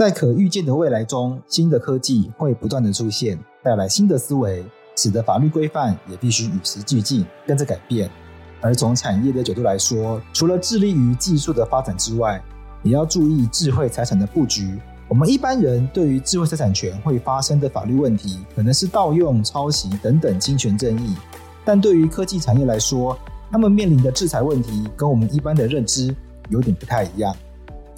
在可预见的未来中，新的科技会不断的出现，带来新的思维，使得法律规范也必须与时俱进，跟着改变。而从产业的角度来说，除了致力于技术的发展之外，也要注意智慧财产的布局。我们一般人对于智慧财产权会发生的法律问题，可能是盗用、抄袭等等侵权争议，但对于科技产业来说，他们面临的制裁问题跟我们一般的认知有点不太一样。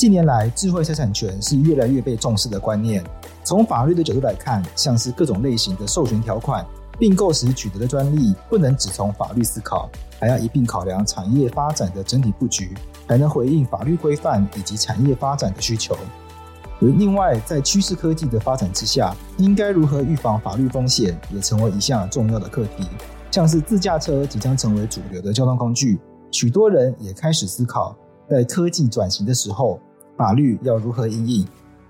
近年来，智慧财产权是越来越被重视的观念。从法律的角度来看，像是各种类型的授权条款、并购时取得的专利，不能只从法律思考，还要一并考量产业发展的整体布局，才能回应法律规范以及产业发展的需求。另外，在趋势科技的发展之下，应该如何预防法律风险，也成为一项重要的课题。像是自驾车即将成为主流的交通工具，许多人也开始思考，在科技转型的时候，法律要如何因应？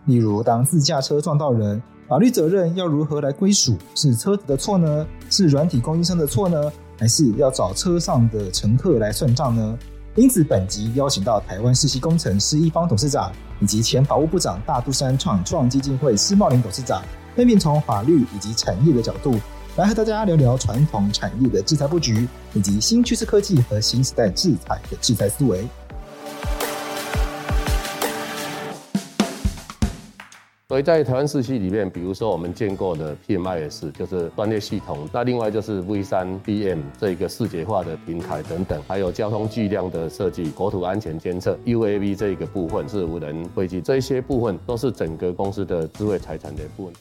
例如，当自驾车撞到人，法律责任要如何来归属？是车子的错呢？是软体供应商的错呢？还是要找车上的乘客来算账呢？因此，本集邀请到台湾世熙工程师一方董事长以及前法务部长大肚山创创基金会施茂林董事长，分别从法律以及产业的角度，来和大家聊聊传统产业的制裁布局，以及新趋势科技和新时代制裁的制裁思维。所以在台湾市区里面，比如说我们见过的 PMIS 就是专业系统，那另外就是 V 三 BM 这个视觉化的平台等等，还有交通巨量的设计、国土安全监测、UAV 这个部分是无人飞机，这些部分都是整个公司的智慧财产的部分。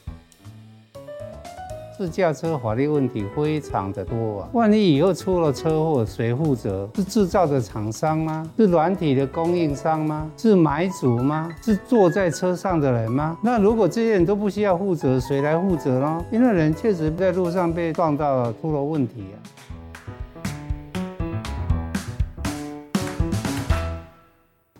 自驾车法律问题非常的多啊，万一以后出了车祸，谁负责？是制造的厂商吗？是软体的供应商吗？是买主吗？是坐在车上的人吗？那如果这些人都不需要负责，谁来负责呢？因为人确实在路上被撞到了，出了问题啊。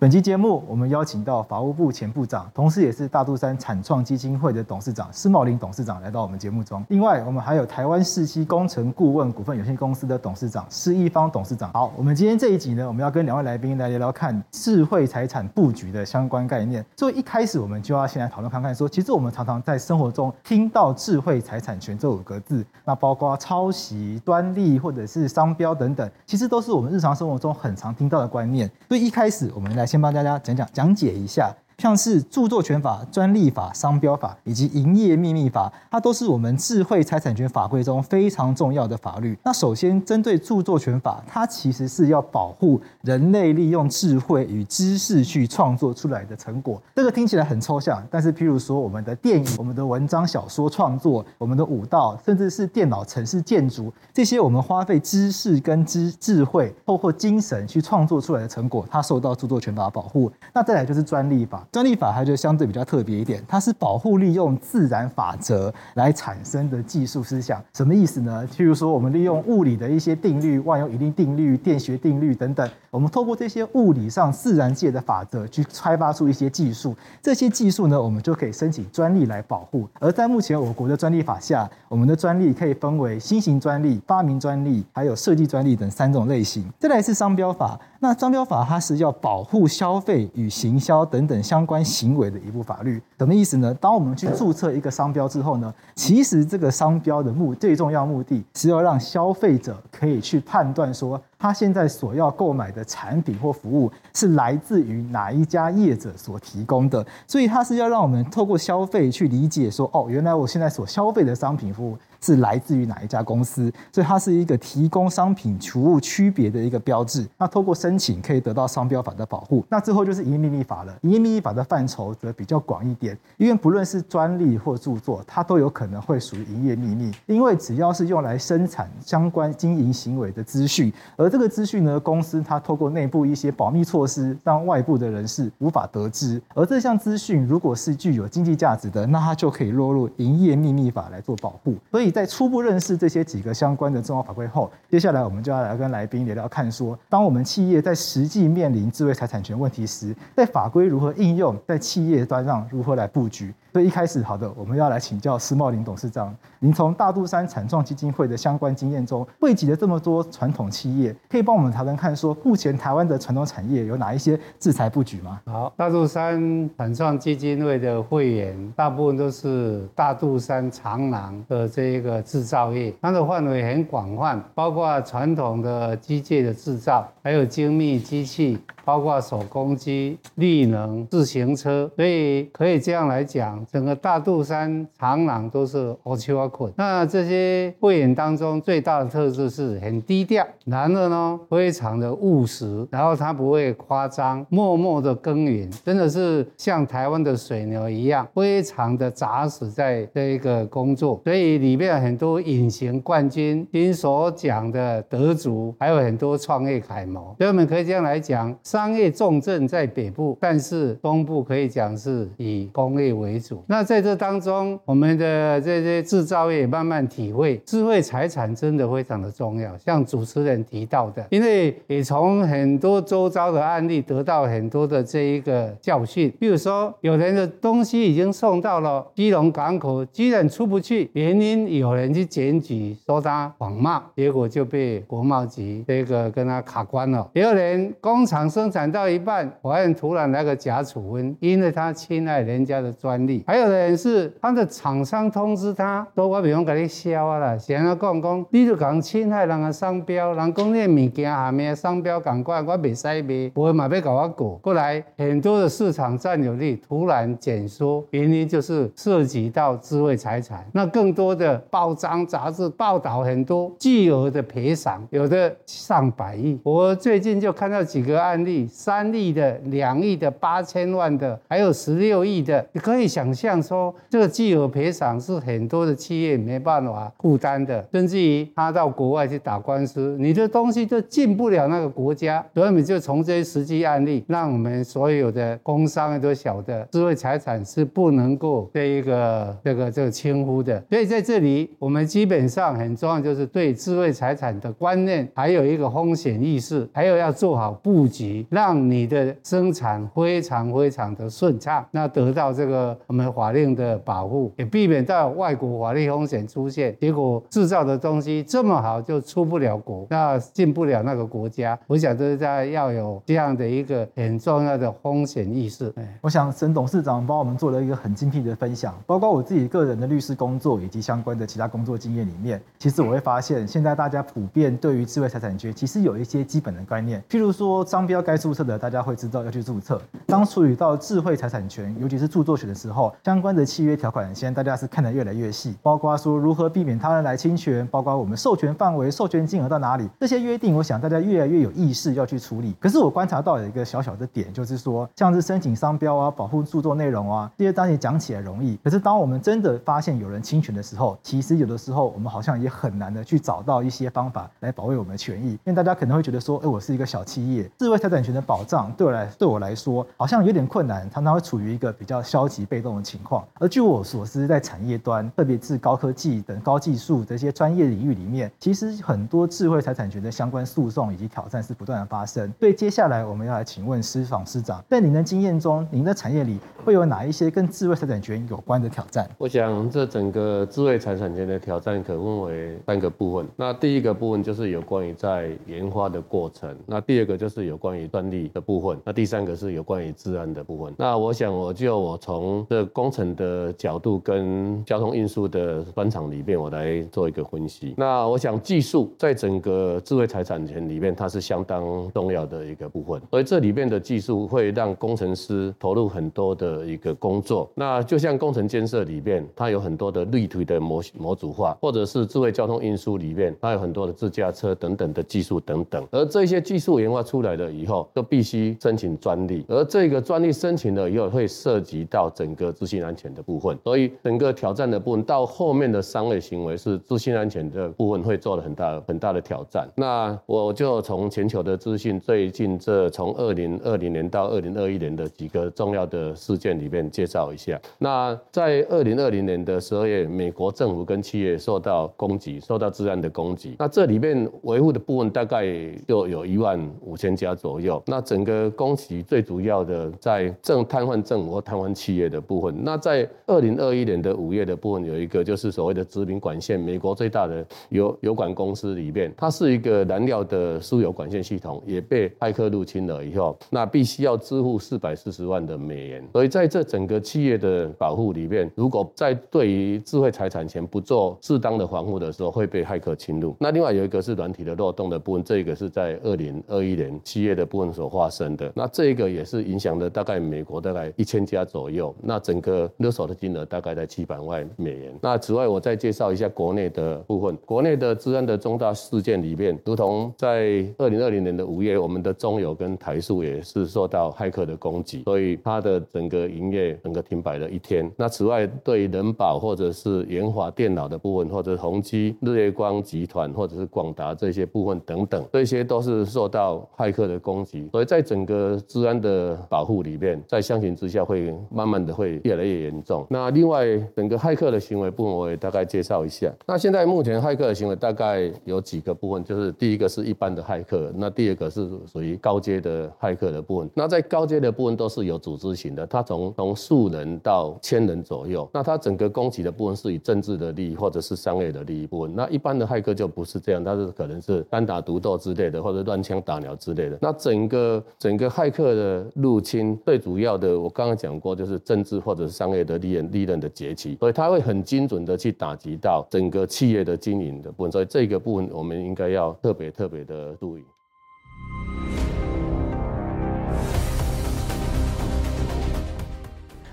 本期节目，我们邀请到法务部前部长，同时也是大肚山产创基金会的董事长施茂林董事长来到我们节目中。另外，我们还有台湾世熙工程顾问股份有限公司的董事长施一方董事长。好，我们今天这一集呢，我们要跟两位来宾来聊聊看智慧财产布局的相关概念。所以一开始，我们就要先来讨论看看，说其实我们常常在生活中听到智慧财产权这五个字，那包括抄袭、专利或者是商标等等，其实都是我们日常生活中很常听到的观念。所以一开始，我们来。先帮大家讲讲讲解一下。像是著作权法、专利法、商标法以及营业秘密法，它都是我们智慧财产权法规中非常重要的法律。那首先针对著作权法，它其实是要保护人类利用智慧与知识去创作出来的成果。这个听起来很抽象，但是譬如说我们的电影、我们的文章、小说创作、我们的舞蹈，甚至是电脑城市建筑，这些我们花费知识跟知智慧，包括精神去创作出来的成果，它受到著作权法保护。那再来就是专利法。专利法它就相对比较特别一点，它是保护利用自然法则来产生的技术思想。什么意思呢？譬如说，我们利用物理的一些定律，万有引力定律、电学定律等等，我们透过这些物理上自然界的法则去开发出一些技术。这些技术呢，我们就可以申请专利来保护。而在目前我国的专利法下，我们的专利可以分为新型专利、发明专利，还有设计专利等三种类型。再来是商标法。那商标法它是要保护消费与行销等等相关行为的一部法律，什么意思呢？当我们去注册一个商标之后呢，其实这个商标的目最重要目的是要让消费者可以去判断说，他现在所要购买的产品或服务是来自于哪一家业者所提供的，所以它是要让我们透过消费去理解说，哦，原来我现在所消费的商品服务。是来自于哪一家公司，所以它是一个提供商品服务区别的一个标志。那透过申请可以得到商标法的保护。那最后就是营业秘密法了。营业秘密法的范畴则比较广一点，因为不论是专利或著作，它都有可能会属于营业秘密。因为只要是用来生产相关经营行为的资讯，而这个资讯呢，公司它透过内部一些保密措施，让外部的人士无法得知。而这项资讯如果是具有经济价值的，那它就可以落入营业秘密法来做保护。所以在初步认识这些几个相关的重要法规后，接下来我们就要来跟来宾聊聊看说，当我们企业在实际面临智慧财产权问题时，在法规如何应用，在企业端上如何来布局。所以一开始，好的，我们要来请教施茂林董事长。您从大肚山产创基金会的相关经验中，汇集了这么多传统企业，可以帮我们谈谈看，说目前台湾的传统产业有哪一些制裁布局吗？好，大肚山产创基金会的会员，大部分都是大肚山长廊的这一个制造业，它的范围很广泛，包括传统的机械的制造，还有精密机器，包括手工机、绿能、自行车，所以可以这样来讲，整个大肚山长廊都是欧秋啊。那这些会员当中最大的特质是很低调，然后呢非常的务实，然后他不会夸张，默默的耕耘，真的是像台湾的水牛一样，非常的扎实在这一个工作。所以里面很多隐形冠军，金所奖的得主，还有很多创业楷模。所以我们可以这样来讲，商业重镇在北部，但是东部可以讲是以工业为主。那在这当中，我们的这些制造。也慢慢体会，智慧财产真的非常的重要。像主持人提到的，因为也从很多周遭的案例得到很多的这一个教训。比如说，有人的东西已经送到了基隆港口，居然出不去，原因有人去检举说他谎冒，结果就被国贸局这个跟他卡关了。也有人工厂生产到一半，发现突然来个假处分，因为他侵害人家的专利。还有的人是他的厂商通知他说。我比方给你笑啊啦，先啊讲讲，你就讲侵害人的商标，人讲你物件下面的商标赶快，我袂使卖，不会嘛要搞我过。过来很多的市场占有率突然减缩，原因就是涉及到智慧财产。那更多的报章杂志报道很多巨额的赔偿，有的上百亿。我最近就看到几个案例，三亿的、两亿的、八千万的，还有十六亿的。你可以想象说，这个巨额赔偿是很多的企业。没办法负担的，甚至于他到国外去打官司，你的东西就进不了那个国家。所以我们就从这些实际案例，让我们所有的工商都晓得，智慧财产是不能够这一个这个这个轻忽的。所以在这里，我们基本上很重要，就是对智慧财产的观念，还有一个风险意识，还有要做好布局，让你的生产非常非常的顺畅，那得到这个我们法令的保护，也避免到外国法律风险出现，结果制造的东西这么好，就出不了国，那进不了那个国家。我想这是在要有这样的一个很重要的风险意识。我想沈董事长帮我们做了一个很精辟的分享，包括我自己个人的律师工作以及相关的其他工作经验里面，其实我会发现，现在大家普遍对于智慧财产权其实有一些基本的观念，譬如说商标该注册的，大家会知道要去注册。当处理到智慧财产权，尤其是著作权的时候，相关的契约条款，现在大家是看得越来越细，包括。说如何避免他人来侵权，包括我们授权范围、授权金额到哪里，这些约定，我想大家越来越有意识要去处理。可是我观察到有一个小小的点，就是说，像是申请商标啊、保护著作内容啊，这些东西讲起来容易，可是当我们真的发现有人侵权的时候，其实有的时候我们好像也很难的去找到一些方法来保卫我们的权益。因为大家可能会觉得说，哎，我是一个小企业，智慧财产权的保障对我来对我来说好像有点困难，常常会处于一个比较消极被动的情况。而据我所知，在产业端，特别是高科技等高技术这些专业领域里面，其实很多智慧财产权的相关诉讼以及挑战是不断的发生。所以接下来我们要来请问施董事长，在您的经验中，您的产业里会有哪一些跟智慧财产权有关的挑战？我想这整个智慧财产权的挑战可分为三个部分。那第一个部分就是有关于在研发的过程，那第二个就是有关于专利的部分，那第三个是有关于治安的部分。那我想我就我从这工程的角度跟交通运输的专长里面，我来做一个分析。那我想技术在整个智慧财产权里面，它是相当重要的一个部分。所以这里面的技术会让工程师投入很多的一个工作。那就像工程建设里面，它有很多的立体的模模组化，或者是智慧交通运输里面，它有很多的自驾车等等的技术等等。而这些技术研发出来了以后，就必须申请专利。而这个专利申请了以后，会涉及到整个资讯安全的部分。所以整个挑战的部分到后面的商业行为是资讯安全的部分会做了很大很大的挑战。那我就从全球的资讯，最近这从二零二零年到二零二一年的几个重要的事件里面介绍一下。那在二零二零年的十二月，美国政府跟企业受到攻击，受到治安的攻击。那这里面维护的部分大概就有一万五千家左右。那整个攻击最主要的在政瘫痪政府或瘫痪企业的部。那在二零二一年的五月的部分，有一个就是所谓的殖民管线，美国最大的油油管公司里面，它是一个燃料的输油管线系统，也被骇客入侵了以后，那必须要支付四百四十万的美元。所以在这整个企业的保护里面，如果在对于智慧财产权不做适当的防护的时候，会被骇客侵入。那另外有一个是软体的漏洞的部分，这个是在二零二一年七月的部分所发生的。那这个也是影响了大概美国大概一千家左右。那整整个勒索的金额大概在七百万美元。那此外，我再介绍一下国内的部分。国内的资安的重大事件里面，如同在二零二零年的五月，我们的中油跟台塑也是受到骇客的攻击，所以它的整个营业整个停摆了一天。那此外，对人保或者是研华电脑的部分，或者宏基、日月光集团或者是广达这些部分等等，这些都是受到骇客的攻击。所以在整个资安的保护里面，在相形之下会慢慢的会越来越严重。那另外整个骇客的行为部分，我也大概介绍一下。那现在目前骇客的行为大概有几个部分，就是第一个是一般的骇客，那第二个是属于高阶的骇客的部分。那在高阶的部分都是有组织型的，它从从数人到千人左右。那它整个攻击的部分是以政治的利益或者是商业的利益部分。那一般的骇客就不是这样，它是可能是单打独斗之类的，或者乱枪打鸟之类的。那整个整个骇客的入侵，最主要的我刚刚讲过，就是政治或或者是商业的利润利润的崛起，所以它会很精准的去打击到整个企业的经营的部分。所以这个部分我们应该要特别特别的注意。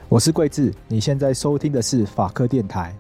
我是桂智，你现在收听的是法科电台。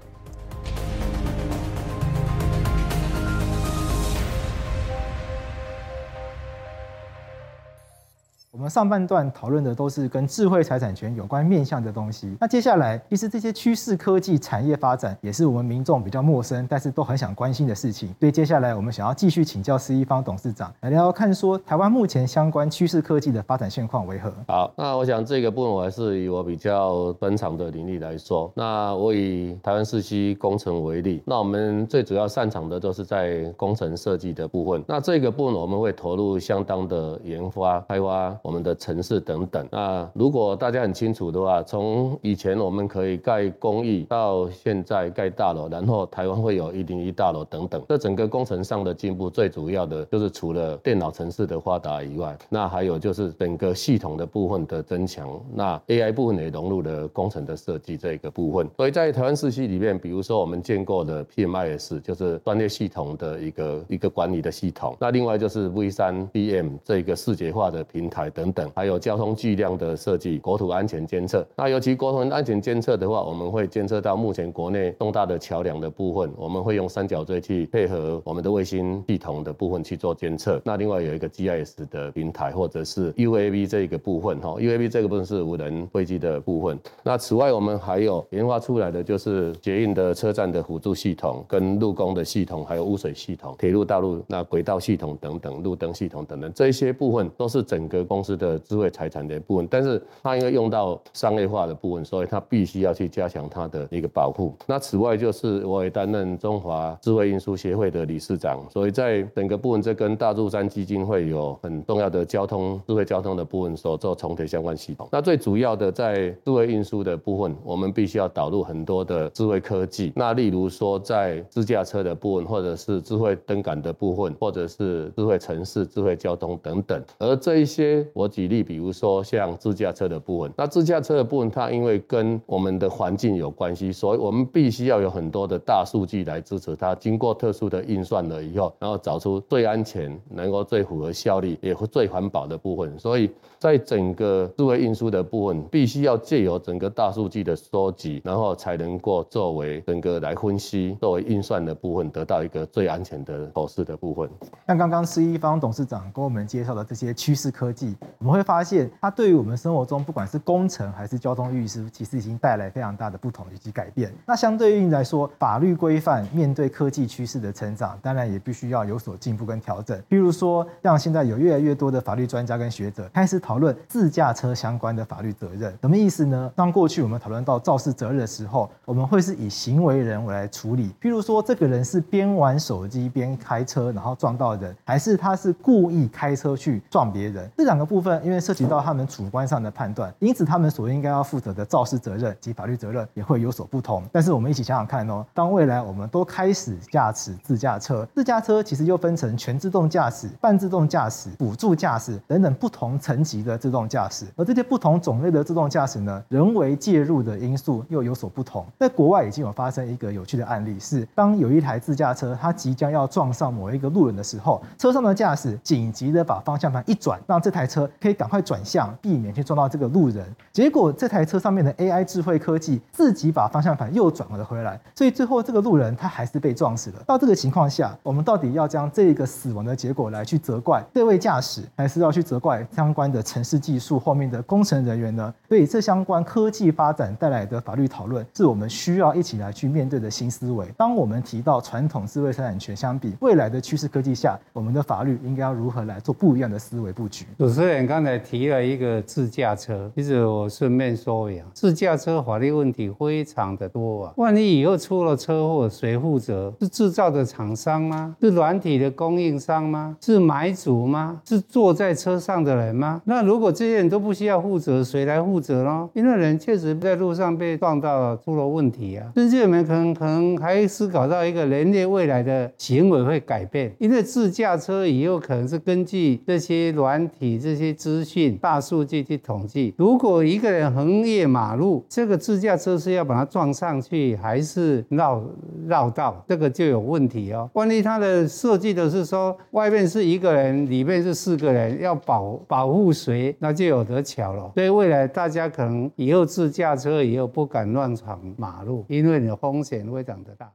上半段讨论的都是跟智慧财产权有关面向的东西。那接下来，其实这些趋势科技产业发展也是我们民众比较陌生，但是都很想关心的事情。所以接下来我们想要继续请教施一方董事长来聊聊看，说台湾目前相关趋势科技的发展现况为何？好，那我想这个部分我还是以我比较专长的领域来说。那我以台湾四 C 工程为例，那我们最主要擅长的都是在工程设计的部分。那这个部分我们会投入相当的研发开发。我们的城市等等，那如果大家很清楚的话，从以前我们可以盖公寓，到现在盖大楼，然后台湾会有一零一大楼等等，这整个工程上的进步，最主要的就是除了电脑城市的发达以外，那还有就是整个系统的部分的增强，那 AI 部分也融入了工程的设计这个部分。所以在台湾市区里面，比如说我们见过的 PMIS，就是专业系统的一个一个管理的系统，那另外就是 V 三 BM 这个视觉化的平台。等，还有交通巨量的设计、国土安全监测。那尤其国土安全监测的话，我们会监测到目前国内重大的桥梁的部分，我们会用三角锥去配合我们的卫星系统的部分去做监测。那另外有一个 GIS 的平台，或者是 UAV 这个部分哈，UAV 这个部分是无人飞机的部分。那此外，我们还有研发出来的就是捷运的车站的辅助系统、跟路工的系统，还有污水系统、铁路道路那轨道系统等等、路灯系统等等，这些部分都是整个公司。的智慧财产的部分，但是它因为用到商业化的部分，所以它必须要去加强它的一个保护。那此外就是我也担任中华智慧运输协会的理事长，所以在整个部分，这跟大柱山基金会有很重要的交通智慧交通的部分所做重叠相关系统。那最主要的在智慧运输的部分，我们必须要导入很多的智慧科技。那例如说在自驾车的部分，或者是智慧灯杆的部分，或者是智慧城市、智慧交通等等。而这一些。我举例，比如说像自驾车的部分，那自驾车的部分，它因为跟我们的环境有关系，所以我们必须要有很多的大数据来支持它，经过特殊的运算了以后，然后找出最安全、能够最符合效率、也会最环保的部分。所以在整个智慧运输的部分，必须要借由整个大数据的收集，然后才能够作为整个来分析、作为运算的部分，得到一个最安全的投资的部分。像刚刚施一方董事长跟我们介绍的这些趋势科技。我们会发现它对于我们生活中不管是工程还是交通运输，其实已经带来非常大的不同以及改变。那相对应来说，法律规范面对科技趋势的成长，当然也必须要有所进步跟调整。比如说，像现在有越来越多的法律专家跟学者开始讨论自驾车相关的法律责任，什么意思呢？当过去我们讨论到肇事责任的时候，我们会是以行为人为来处理，譬如说这个人是边玩手机边开车，然后撞到人，还是他是故意开车去撞别人？这两个部部分因为涉及到他们主观上的判断，因此他们所应该要负责的肇事责任及法律责任也会有所不同。但是我们一起想想看哦，当未来我们都开始驾驶自驾车，自驾车其实又分成全自动驾驶、半自动驾驶、辅助驾驶等等不同层级的自动驾驶，而这些不同种类的自动驾驶呢，人为介入的因素又有所不同。在国外已经有发生一个有趣的案例，是当有一台自驾车它即将要撞上某一个路人的时候，车上的驾驶紧急的把方向盘一转，让这台车可以赶快转向，避免去撞到这个路人。结果这台车上面的 AI 智慧科技自己把方向盘又转了回来，所以最后这个路人他还是被撞死了。到这个情况下，我们到底要将这个死亡的结果来去责怪这位驾驶，还是要去责怪相关的城市技术后面的工程人员呢？所以这相关科技发展带来的法律讨论，是我们需要一起来去面对的新思维。当我们提到传统智慧财产权相比未来的趋势科技下，我们的法律应该要如何来做不一样的思维布局？主持人刚才提了一个自驾车，其实我顺便说一下，自驾车法律问题非常的多啊。万一以后出了车祸，谁负责？是制造的厂商吗？是软体的供应商吗？是买主吗？是坐在车上的人吗？那如果这些人都不需要负责，谁来负责呢？因为人确实在路上被撞到了，出了问题啊。甚至我们可能可能还思考到一个人类未来的行为会改变，因为自驾车以后可能是根据这些软体、这些资讯、大数据去统计。如果一个人横越马路，这个自驾车是要把它撞上去，还是绕绕道？这个就有问题哦。万一它的设计的是说外面是一个人，里面是四个人，要保保护谁，那就有得巧了。所以未来大家可能以后自驾车以后不敢乱闯马路，因为你的风险非常的大。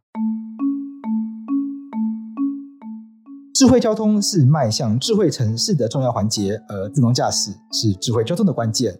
智慧交通是迈向智慧城市的重要环节，而自动驾驶是智慧交通的关键。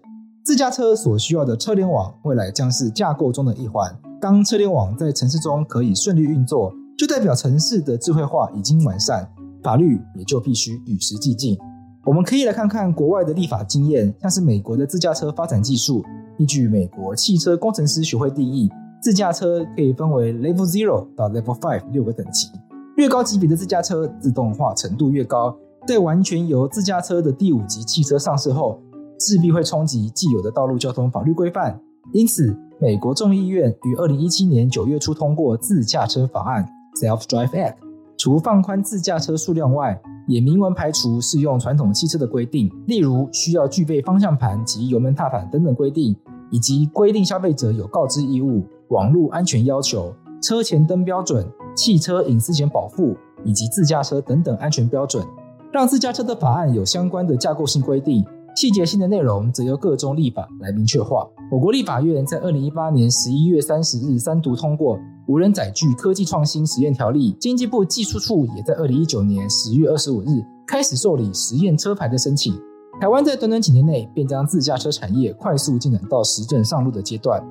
自驾车所需要的车联网，未来将是架构中的一环。当车联网在城市中可以顺利运作，就代表城市的智慧化已经完善，法律也就必须与时俱进。我们可以来看看国外的立法经验，像是美国的自驾车发展技术。依据美国汽车工程师学会定义，自驾车可以分为 Level Zero 到 Level Five 六个等级。越高级别的自驾车自动化程度越高，在完全由自驾车的第五级汽车上市后，势必会冲击既有的道路交通法律规范。因此，美国众议院于二零一七年九月初通过自驾车法案 （Self Drive Act），除放宽自驾车数量外，也明文排除适用传统汽车的规定，例如需要具备方向盘及油门踏板等等规定，以及规定消费者有告知义务、网络安全要求、车前灯标准。汽车隐私权保护以及自驾车等等安全标准，让自驾车的法案有相关的架构性规定，细节性的内容则由各州立法来明确化。我国立法院在二零一八年十一月三十日三读通过《无人载具科技创新实验条例》，经济部技术处也在二零一九年十月二十五日开始受理实验车牌的申请。台湾在短短几年内便将自驾车产业快速进展到实证上路的阶段，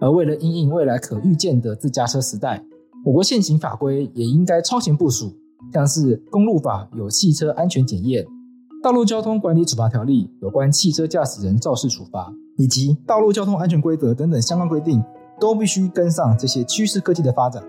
而为了应应未来可预见的自驾车时代。我国现行法规也应该超前部署，像是公路法有汽车安全检验、道路交通管理处罚条例有关汽车驾驶人肇事处罚，以及道路交通安全规则等等相关规定，都必须跟上这些趋势科技的发展。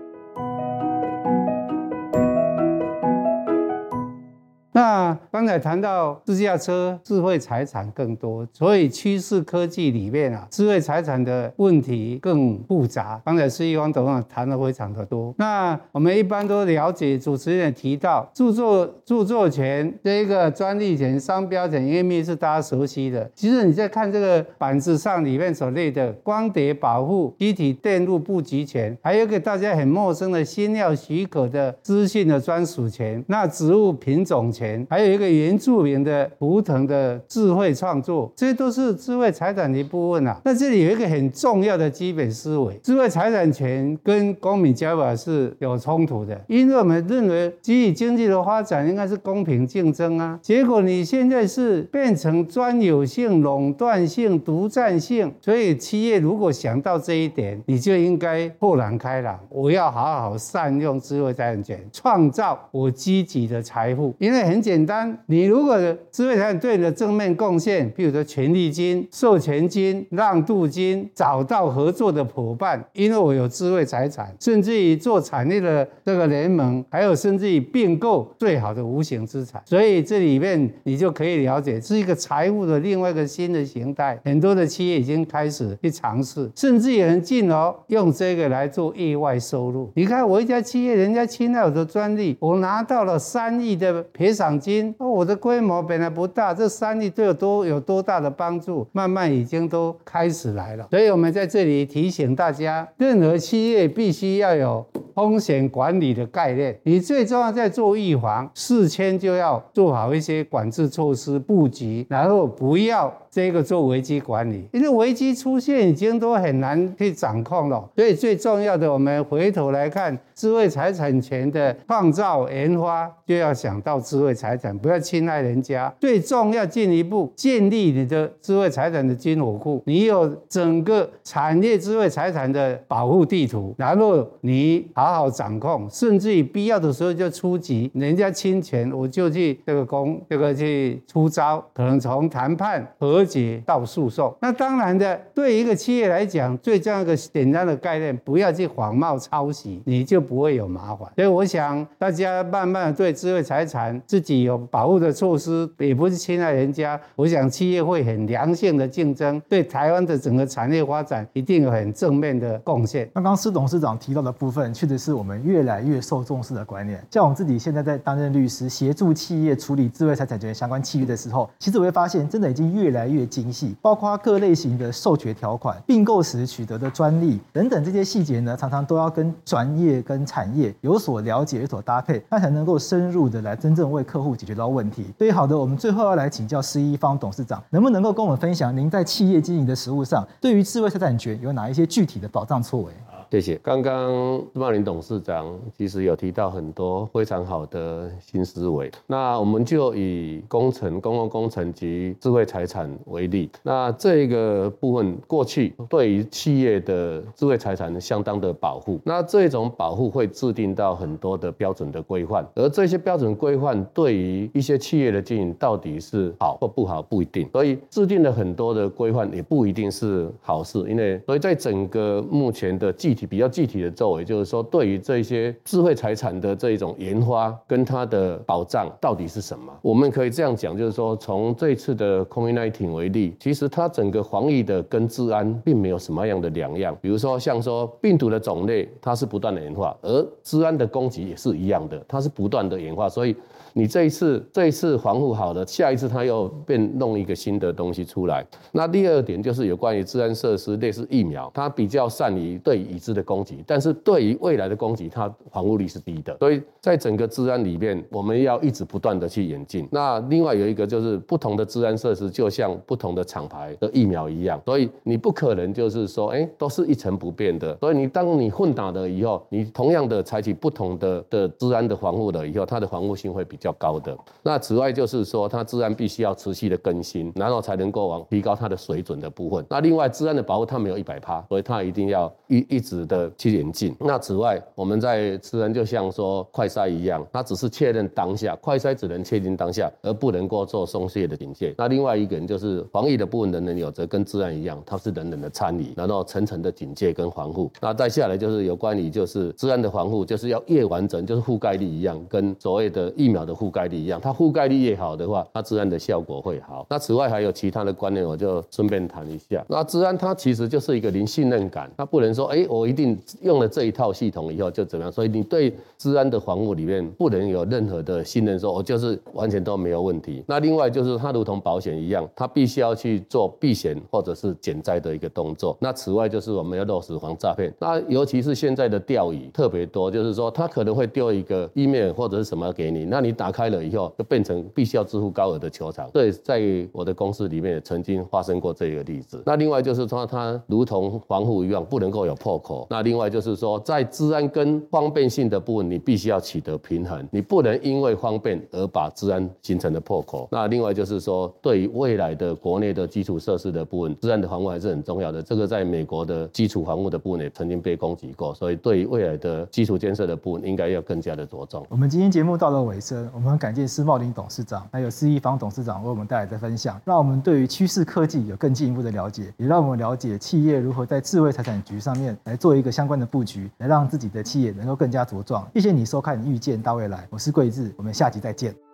刚才谈到自驾车智慧财产更多，所以趋势科技里面啊，智慧财产的问题更复杂。刚才施一方董事长谈的非常的多。那我们一般都了解，主持人也提到著作著作权这一个专利权、商标权，因为是大家熟悉的。其实你在看这个板子上里面所列的光碟保护、机体电路布局权，还有一个大家很陌生的新药许可的资讯的专属权，那植物品种权。还有一个原住民的图腾的智慧创作，这些都是智慧财产的一部分啊。那这里有一个很重要的基本思维，智慧财产权跟公民交法是有冲突的，因为我们认为基于经济的发展应该是公平竞争啊，结果你现在是变成专有性、垄断性、独占性，所以企业如果想到这一点，你就应该豁然开朗，我要好好善用智慧财产权，创造我积极的财富。因为很简单，你如果智慧财产对你的正面贡献，比如说权利金、授权金、让渡金，找到合作的伙伴，因为我有智慧财产，甚至于做产业的这个联盟，还有甚至于并购最好的无形资产，所以这里面你就可以了解，是一个财务的另外一个新的形态。很多的企业已经开始去尝试，甚至有人进哦，用这个来做意外收入。你看我一家企业，人家侵害我的专利，我拿到了三亿的赔偿金。因哦，我的规模本来不大，这三亿对我多有多大的帮助？慢慢已经都开始来了。所以我们在这里提醒大家，任何企业必须要有风险管理的概念。你最重要在做预防，事前就要做好一些管制措施布局，然后不要。这个做危机管理，因为危机出现已经都很难去掌控了，所以最重要的，我们回头来看智慧财产权的创造研发，就要想到智慧财产，不要侵害人家。最重要进一步建立你的智慧财产的军火库，你有整个产业智慧财产的保护地图，然后你好好掌控，甚至于必要的时候就出击，人家侵权我就去这个攻，这个去出招，可能从谈判和。解到诉讼，那当然的，对一个企业来讲，最重要一个简单的概念，不要去仿冒抄袭，你就不会有麻烦。所以我想大家慢慢对智慧财产自己有保护的措施，也不是侵害人家。我想企业会很良性的竞争，对台湾的整个产业发展一定有很正面的贡献。刚刚施董事长提到的部分，确实是我们越来越受重视的观念。像我们自己现在在担任律师，协助企业处理智慧财产权相关契约的时候，其实我会发现，真的已经越来。越精细，包括各类型的授权条款、并购时取得的专利等等这些细节呢，常常都要跟专业跟产业有所了解、有所搭配，那才能够深入的来真正为客户解决到问题。所以，好的，我们最后要来请教施一方董事长，能不能够跟我们分享您在企业经营的实务上，对于智慧财产权有哪一些具体的保障措施？谢谢。刚刚施茂林董事长其实有提到很多非常好的新思维。那我们就以工程、公共工程及智慧财产为例。那这个部分过去对于企业的智慧财产相当的保护。那这种保护会制定到很多的标准的规范，而这些标准规范对于一些企业的经营到底是好或不好不一定。所以制定了很多的规范也不一定是好事，因为所以在整个目前的技体比较具体的作为，就是说，对于这些智慧财产的这一种研发跟它的保障到底是什么？我们可以这样讲，就是说，从这次的 COVID-19 为例，其实它整个防疫的跟治安并没有什么样的两样。比如说，像说病毒的种类，它是不断的演化，而治安的攻击也是一样的，它是不断的演化，所以。你这一次这一次防护好了，下一次他又变弄一个新的东西出来。那第二点就是有关于治安设施，类似疫苗，它比较善于对已知的攻击，但是对于未来的攻击，它防护力是低的。所以在整个治安里面，我们要一直不断的去演进。那另外有一个就是不同的治安设施，就像不同的厂牌的疫苗一样，所以你不可能就是说，哎，都是一成不变的。所以你当你混打了以后，你同样的采取不同的的治安的防护了以后，它的防护性会比较。高的。那此外就是说，它治安必须要持续的更新，然后才能够往提高它的水准的部分。那另外，治安的保护它没有一百趴，所以它一定要一一直的去演进。那此外，我们在资安就像说快筛一样，它只是确认当下，快筛只能确定当下，而不能够做松懈的警戒。那另外一个人就是防疫的部分，人人有责，跟资安一样，它是人人的参与，然后层层的警戒跟防护。那再下来就是有关于就是资安的防护，就是要越完整，就是覆盖率一样，跟所谓的疫苗的。覆盖率一样，它覆盖率越好的话，它资安的效果会好。那此外还有其他的观念，我就顺便谈一下。那资安它其实就是一个零信任感，它不能说，哎，我一定用了这一套系统以后就怎么样？所以你对治安的防护里面不能有任何的信任，说我就是完全都没有问题。那另外就是它如同保险一样，它必须要去做避险或者是减灾的一个动作。那此外就是我们要落实防诈骗。那尤其是现在的钓鱼特别多，就是说他可能会丢一个 email 或者是什么给你，那你打开了以后就变成必须要支付高额的球场。对，在我的公司里面也曾经发生过这个例子。那另外就是说它如同防护一样，不能够有破口。那另外就是说在治安跟方便性的部分，你必须要取得平衡，你不能因为方便而把治安形成的破口。那另外就是说，对于未来的国内的基础设施的部分，治安的防护还是很重要的。这个在美国的基础防护的部分也曾经被攻击过，所以对于未来的基础建设的部分，应该要更加的着重。我们今天节目到了尾声，我们很感谢施茂林董事长，还有施一方董事长为我们带来的分享，让我们对于趋势科技有更进一步的了解，也让我们了解企业如何在智慧财产局上面来做一个相关的布局，来让自己的企业能够更加茁壮。谢谢你收看《预见大未来》，我是桂智，我们下集再见。